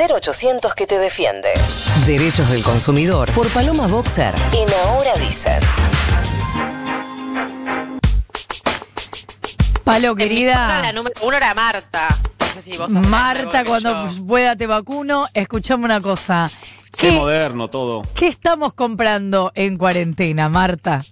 0800 que te defiende. Derechos del consumidor por Paloma Boxer en Ahora Dicen. Palo, En mi querida. La número uno era Marta. No sé si vos sos Marta, cuando pueda te vacuno. Escuchame una cosa. Qué ¿Qué, moderno todo. qué estamos comprando en cuarentena, Marta?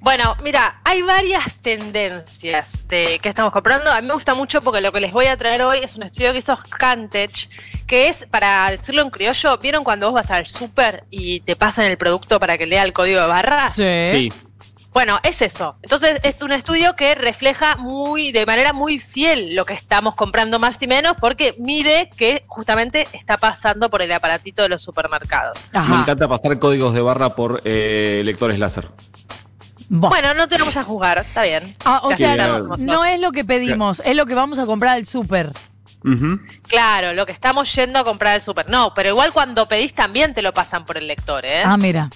Bueno, mira, hay varias tendencias de que estamos comprando. A mí me gusta mucho porque lo que les voy a traer hoy es un estudio que hizo Scantech, que es, para decirlo en criollo, ¿vieron cuando vos vas al súper y te pasan el producto para que lea el código de barras? Sí. Bueno, es eso. Entonces es un estudio que refleja muy, de manera muy fiel lo que estamos comprando más y menos, porque mide que justamente está pasando por el aparatito de los supermercados. Me encanta pasar códigos de barra por eh, lectores láser. Bueno, no tenemos a jugar, está bien. Ah, o Ya sea, no, no es lo que pedimos, es lo que vamos a comprar al súper. Claro, lo que estamos yendo a comprar al súper. No, pero igual cuando pedís también te lo pasan por el lector, ¿eh? Ah, mira.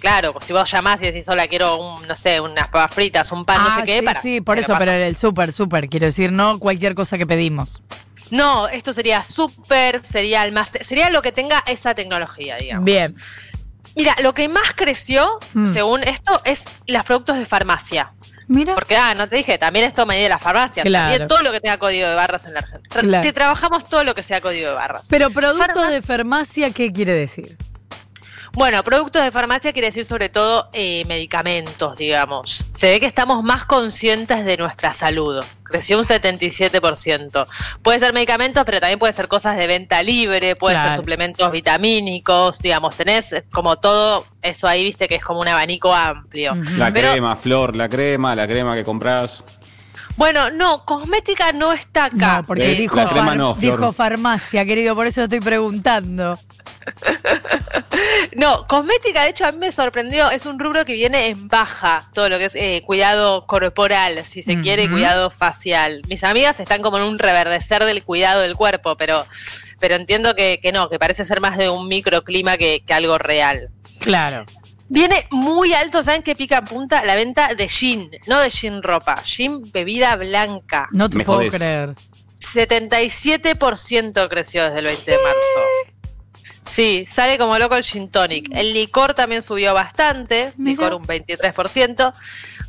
Claro, si vos llamás y decís, hola, quiero, un, no sé, unas papas fritas, un pan, no ah, sé qué, sí, para. sí, por eso, pero el súper, súper, quiero decir, no cualquier cosa que pedimos. No, esto sería súper, sería almacén, sería lo que tenga esa tecnología, digamos. Bien. Mira, lo que más creció, Mm. según esto, es los productos de farmacia. Mira. Porque, ah, no te dije, también esto medida de la farmacia. Claro. También todo lo que tenga código de barras en la Argentina. Claro. trabajamos todo lo que sea código de barras. Pero producto de farmacia, ¿qué quiere decir? Bueno, productos de farmacia quiere decir sobre todo eh, medicamentos, digamos. Se ve que estamos más conscientes de nuestra salud. Creció un 77%. Puede ser medicamentos, pero también puede ser cosas de venta libre, puede Claro. ser suplementos vitamínicos, digamos. Tenés como todo eso ahí, viste, que es como un abanico amplio. La Pero- crema, Flor, la crema, la crema que compras. Bueno, no, cosmética no está acá. No, porque Eh, dijo, la crema far- no, dijo farmacia, querido, por eso estoy preguntando. No, cosmética, de hecho, a mí me sorprendió. Es un rubro que viene en baja, todo lo que es eh, cuidado corporal, si se quiere, cuidado facial. Mis amigas están como en un reverdecer del cuidado del cuerpo, pero, pero entiendo que, que no, que parece ser más de un microclima que, que algo real. Claro. Viene muy alto, ¿saben qué pica en punta? La venta de gin, no de gin ropa, gin bebida blanca. No te Me puedo jodés. creer. 77% creció desde el 20 de marzo. Sí, sale como loco el gin tonic. El licor también subió bastante, licor un 23%.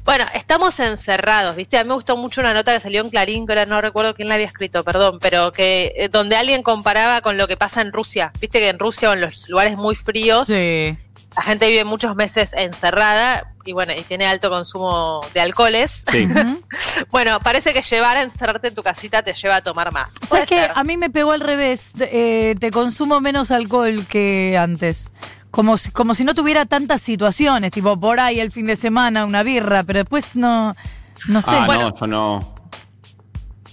Bueno, estamos encerrados, ¿viste? A mí me gustó mucho una nota que salió en Clarín, que ahora no recuerdo quién la había escrito, perdón, pero que eh, donde alguien comparaba con lo que pasa en Rusia. ¿Viste que en Rusia o en los lugares muy fríos Sí. La gente vive muchos meses encerrada y bueno, y tiene alto consumo de alcoholes? Sí. Bueno, parece que llevar a encerrarte en tu casita te lleva a tomar más. ¿Sabes qué? ser. A mí me pegó al revés. Eh, te consumo menos alcohol que antes. Como si, como si no tuviera tantas situaciones, tipo por ahí el fin de semana una birra, pero después no, no sé. Ah, Bueno. no, yo no.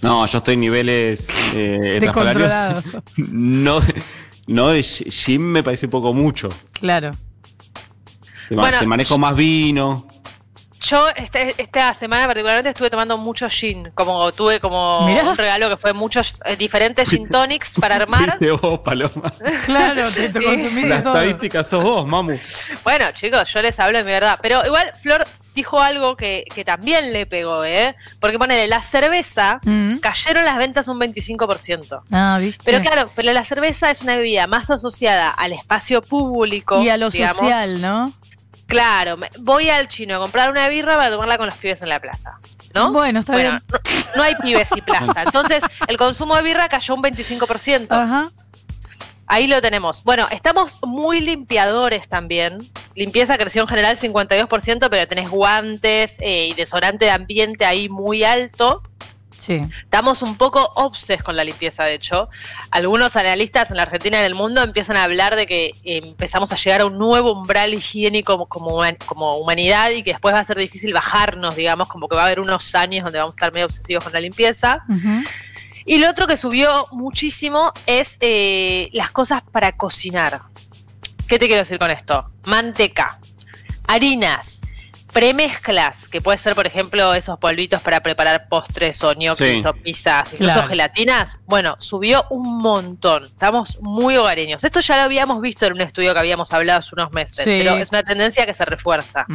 No, yo estoy en niveles eh. No, de- no de gym me parece poco mucho. Claro. Te, ma- Bueno, te manejo más vino. Yo este- esta semana particularmente estuve tomando mucho gin, como tuve como Mirá. un regalo que fue muchos eh, diferentes gin tonics para armar. Viste vos, Paloma. Claro, te, te Sí. La todo. estadística sos vos, mamu. Bueno, chicos, yo les hablo de mi verdad. Pero igual Flor dijo algo que, que también le pegó, ¿eh? Porque ponele, la cerveza, Mm. cayeron las ventas un 25%. Ah, ¿viste? Pero claro, pero la cerveza es una bebida más asociada al espacio público. y a lo digamos. social, ¿no? Claro, voy al chino a comprar una birra para tomarla con los pibes en la plaza. ¿No? Bueno, está bien. No, no hay pibes y plaza. Entonces, el consumo de birra cayó un 25%. Ajá. Ahí lo tenemos. Bueno, estamos muy limpiadores también. Limpieza creció en general 52%, pero tenés guantes eh, y desodorante de ambiente ahí muy alto. Sí. Estamos un poco obses con la limpieza, de hecho. Algunos analistas en la Argentina y en el mundo empiezan a hablar de que eh, empezamos a llegar a un nuevo umbral higiénico como, como, human- como humanidad y que después va a ser difícil bajarnos, digamos, como que va a haber unos años donde vamos a estar medio obsesivos con la limpieza. Y lo otro que subió muchísimo es eh, las cosas para cocinar. ¿Qué te quiero decir con esto? Manteca, harinas, premezclas, que puede ser, por ejemplo, esos polvitos para preparar postres o ñoquis Sí. o pizzas, incluso Claro. gelatinas. Bueno, subió un montón. Estamos muy hogareños. Esto ya lo habíamos visto en un estudio que habíamos hablado hace unos meses, Sí. pero es una tendencia que se refuerza.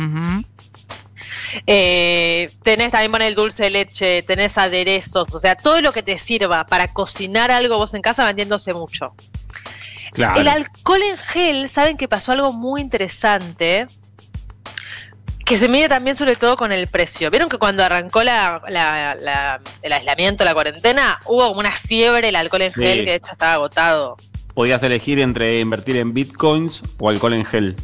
Eh, tenés también poner el dulce de leche, tenés aderezos, o sea, todo lo que te sirva para cocinar algo vos en casa vendiéndose mucho. Claro. El alcohol en gel, saben que pasó algo muy interesante. Que se mide también sobre todo con el precio. Vieron que cuando arrancó la, la- la- el aislamiento, la cuarentena, hubo como una fiebre el alcohol en Sí. gel que de hecho estaba agotado. Podías elegir entre invertir en bitcoins o alcohol en gel.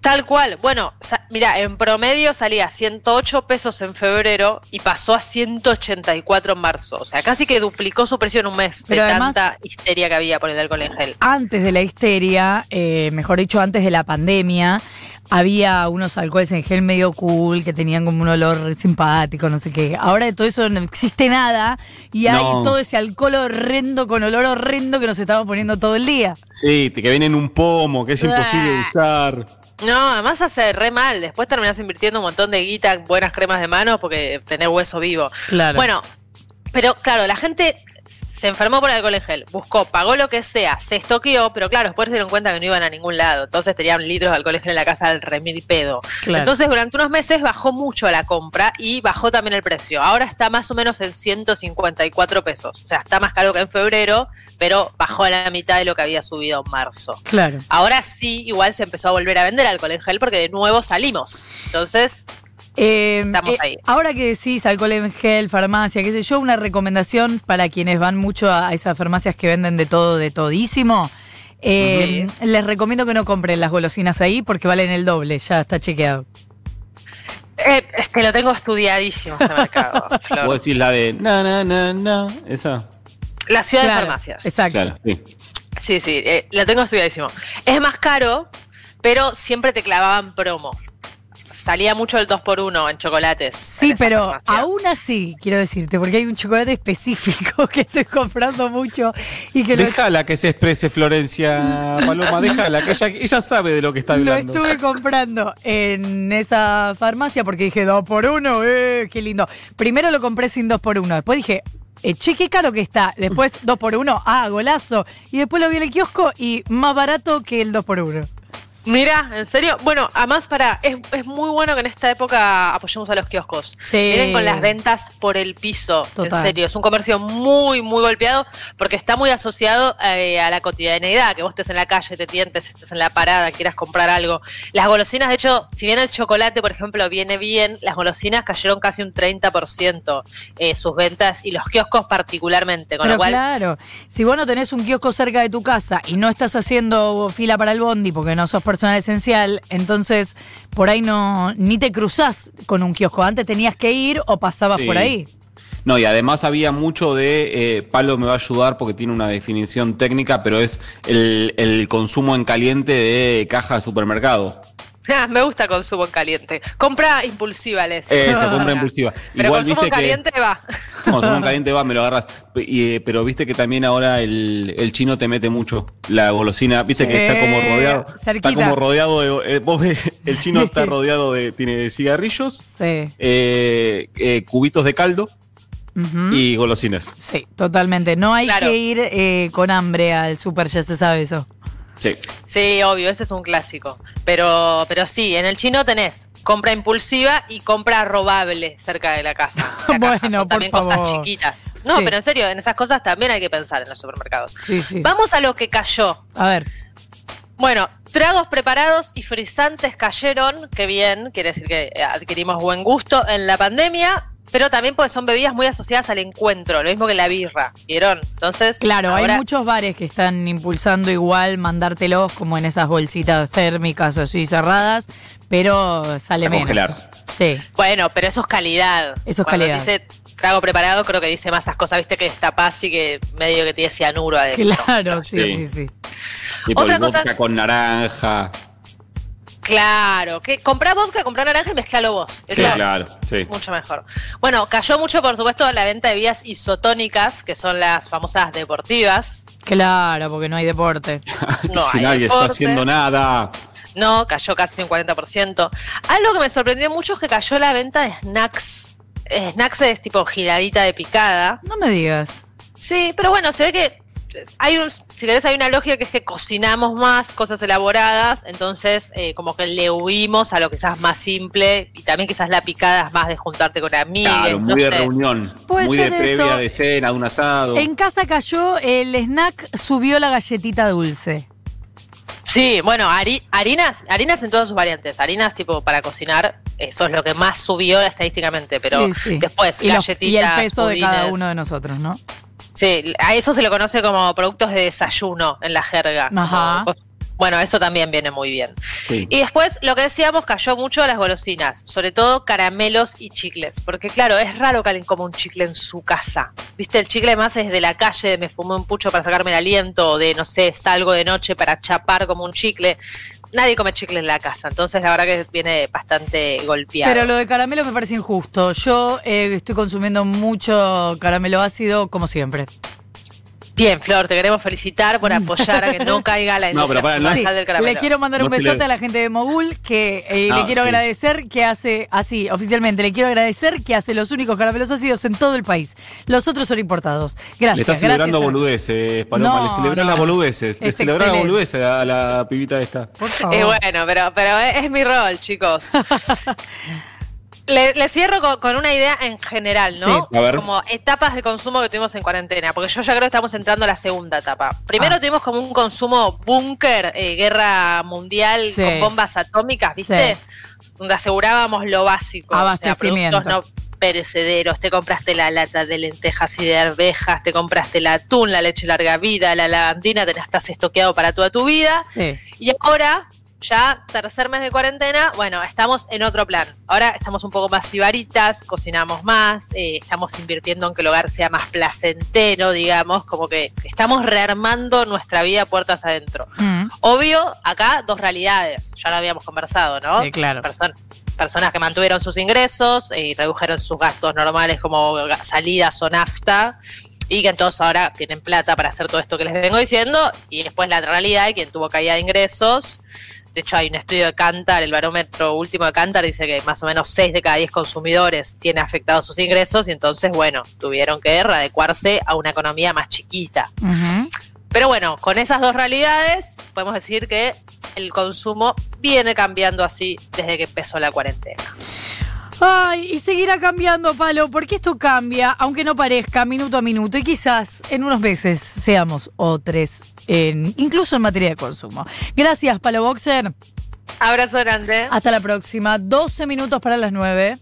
Tal cual. Bueno, mira, en promedio salía 108 pesos en febrero y pasó a 184 en marzo. O sea, casi que duplicó su precio en un mes Pero de además- tanta histeria que había por el alcohol en gel. Antes de la histeria, eh, mejor dicho, antes de la pandemia, había unos alcoholes en gel medio cool que tenían como un olor simpático, no sé qué. Ahora de todo eso no existe nada y hay No. todo ese alcohol horrendo con olor horrendo que nos estamos poniendo todo el día. Sí, que viene en un pomo, que es imposible de usar. No, además hace re mal. Después terminás invirtiendo un montón de guita en buenas cremas de manos porque tenés hueso vivo. Claro. Bueno, pero claro, la gente se enfermó por el alcohol en gel, buscó, pagó lo que sea, se estoqueó, pero claro, después se dieron cuenta que no iban a ningún lado. Entonces tenían litros de alcohol en gel en la casa del remil pedo. Claro. Entonces durante unos meses bajó mucho la compra y bajó también el precio. Ahora está más o menos en 154 pesos. O sea, está más caro que en febrero, pero bajó a la mitad de lo que había subido en marzo. Claro. Ahora sí, igual se empezó a volver a vender alcohol en gel porque de nuevo salimos. Entonces, Eh, Estamos eh, ahí. Ahora que decís alcohol en gel, farmacia, qué sé yo, una recomendación para quienes van mucho a esas farmacias que venden de todo, de todísimo. Eh, Les recomiendo que no compren las golosinas ahí porque valen el doble, ya está chequeado. eh, este lo tengo estudiadísimo ese mercado. Flor. Vos decís la de na na na na, esa. La ciudad Claro, de farmacias. Exacto. Claro, sí. Sí, sí, eh, la tengo estudiadísimo. Es más caro, pero siempre te clavaban promo. Salía mucho el 2x1 en chocolates. Sí, en pero aún así, quiero decirte, porque hay un chocolate específico que estoy comprando mucho y que lo, Déjala que se exprese Florencia Paloma, déjala, que ella, ella sabe de lo que está lo hablando. estuve comprando en esa farmacia porque dije dos por uno, eh, qué lindo. Primero lo compré sin dos por uno, después dije, eh, che, qué caro que está. Después dos por uno, ah, golazo. Y después lo vi en el kiosco y más barato que el dos por uno. Mira, ¿en serio? Bueno, además para, es, es muy bueno que en esta época apoyemos a los kioscos. Sí. Vienen con las ventas por el piso. Total. En serio, es un comercio muy, muy golpeado porque está muy asociado eh, a la cotidianeidad, que vos estés en la calle, te tientes, estés en la parada, quieras comprar algo. Las golosinas, de hecho, si bien el chocolate, por ejemplo, viene bien, las golosinas cayeron casi un 30% eh, sus ventas y los kioscos particularmente, con Pero lo cual claro, si vos no tenés un kiosco cerca de tu casa y no estás haciendo fila para el bondi porque no sos personal esencial, entonces por ahí no ni te cruzás con un kiosco. Antes tenías que ir o pasabas Sí. por ahí. No, y además había mucho de, eh, Palo me va a ayudar porque tiene una definición técnica, pero es el, el consumo en caliente de caja de supermercado. Ah, me gusta consumo en caliente. Compra impulsiva, les. Eso, compra impulsiva. Pero Igual consumo viste en que- caliente va. Consumo en caliente va, me lo agarras. Y, eh, pero viste que también ahora el, el chino te mete mucho. La golosina, viste Sí, que está como rodeado. cerquita. Está como rodeado de. eh, vos ves, el chino está rodeado de. Tiene cigarrillos, Sí. eh, eh, cubitos de caldo y golosinas. Sí, totalmente. No hay Claro. que ir eh, con hambre al súper, ya se sabe eso. Sí. Sí, obvio, ese es un clásico. Pero, pero sí, en el chino tenés compra impulsiva y compra robable cerca de la casa. La. Bueno, Son también cosas chiquitas. No, Sí. pero en serio, en esas cosas también hay que pensar en los supermercados. Sí, sí. Vamos a lo que cayó. A ver. Bueno, tragos preparados y frisantes cayeron, qué bien, quiere decir que adquirimos buen gusto en la pandemia, pero también porque son bebidas muy asociadas al encuentro, lo mismo que la birra, ¿vieron? Entonces, Claro, ahora- hay muchos bares que están impulsando igual mandártelos como en esas bolsitas térmicas o así cerradas, pero sale A menos. congelar. Sí. Bueno, pero eso es calidad. Eso es Cuando calidad. dice trago preparado, creo que dice más esas cosas, viste, que destapás y que medio que tiene cianuro adentro. Claro, sí, sí, Sí. sí. Tipo Otra el cosa- vodka con naranja. Claro, que comprá vodka, comprá naranja y mezclalo vos. Eso Sí, claro, sí. Mucho mejor. Bueno, cayó mucho, por supuesto, la venta de bebidas isotónicas, que son las famosas deportivas. Claro, porque no hay deporte. No si hay nadie está haciendo nada. No, cayó casi un 40%. Algo que me sorprendió mucho es que cayó la venta de snacks. Eh, snacks es tipo giradita de picada. No me digas. Sí, pero bueno, se ve que hay un, si querés, hay una lógica que es que cocinamos más cosas elaboradas, entonces eh, como que le huimos a lo que quizás más simple y también quizás la picada es más de juntarte con amigos. Claro, muy de reunión, Puede muy de previa, eso. de cena, de un asado. En casa cayó, el snack subió la galletita dulce. Sí, bueno, hari- harinas, harinas en todas sus variantes, harinas tipo para cocinar, eso es lo que más subió estadísticamente, pero Sí, sí. después y, los- galletitas, y el peso de cada uno de nosotros, ¿no? Sí, a eso se le conoce como productos de desayuno en la jerga. Ajá. Bueno, eso también viene muy bien. Sí. Y después, lo que decíamos, cayó mucho a las golosinas, sobre todo caramelos y chicles, porque claro, es raro que alguien coma un chicle en su casa. Viste, el chicle más es de la calle, me fumé un pucho para sacarme el aliento, o de, no sé, salgo de noche para chapar como un chicle. Nadie come chicle en la casa, entonces la verdad que viene bastante golpeado. Pero lo de caramelo me parece injusto. Yo eh, estoy consumiendo mucho caramelo ácido, como siempre. Bien, Flor, te queremos felicitar por apoyar a que no caiga la No, pero industria para, no- fundamental del caramelo. Le quiero mandar un te besote le- a la gente de Mogul, que eh, No, le quiero sí. agradecer que hace, así, oficialmente, le quiero agradecer que hace los únicos caramelos ácidos en todo el país. Los otros son importados. Gracias. Le estás celebrando a- boludeces, Paloma. No, le celebrás no. las boludeces. Le Es celebrás las boludeces a la pibita esta. Por favor. Eh, bueno, pero, pero es, es mi rol, chicos. Le, le cierro con, con una idea en general, ¿no? Sí, a ver. Como etapas de consumo que tuvimos en cuarentena, porque yo ya creo que estamos entrando a la segunda etapa. Primero Ah. tuvimos como un consumo búnker, eh, guerra mundial Sí. con bombas atómicas, ¿viste? Donde asegurábamos lo básico. Abastecimiento. O sea, productos no perecederos, te compraste la lata de lentejas y de arvejas, te compraste el atún, la leche larga vida, la lavandina, te la estás estoqueado para toda tu vida. Sí. Y ahora, ya tercer mes de cuarentena, bueno, estamos en otro plan. Ahora estamos un poco más sibaritas, cocinamos más, eh, estamos invirtiendo en que el hogar sea más placentero, digamos, como que estamos rearmando nuestra vida puertas adentro. Mm. Obvio, acá dos realidades, ya lo habíamos conversado, ¿no? Sí, claro. Person- personas que mantuvieron sus ingresos eh, y redujeron sus gastos normales como salidas o nafta y que entonces ahora tienen plata para hacer todo esto que les vengo diciendo y después la realidad de quien tuvo caída de ingresos. De hecho, hay un estudio de Cantar, el barómetro último de Cantar dice que más o menos 6 de cada 10 consumidores tiene afectados sus ingresos y entonces, bueno, tuvieron que readecuarse a una economía más chiquita. Pero bueno, con esas dos realidades, podemos decir que el consumo viene cambiando así desde que empezó la cuarentena. Ay, y seguirá cambiando, Palo, porque esto cambia, aunque no parezca, minuto a minuto, y quizás en unos meses seamos otros, en, incluso en materia de consumo. Gracias, Palo Boxer. Abrazo grande. Hasta la próxima. 12 minutos para las 9.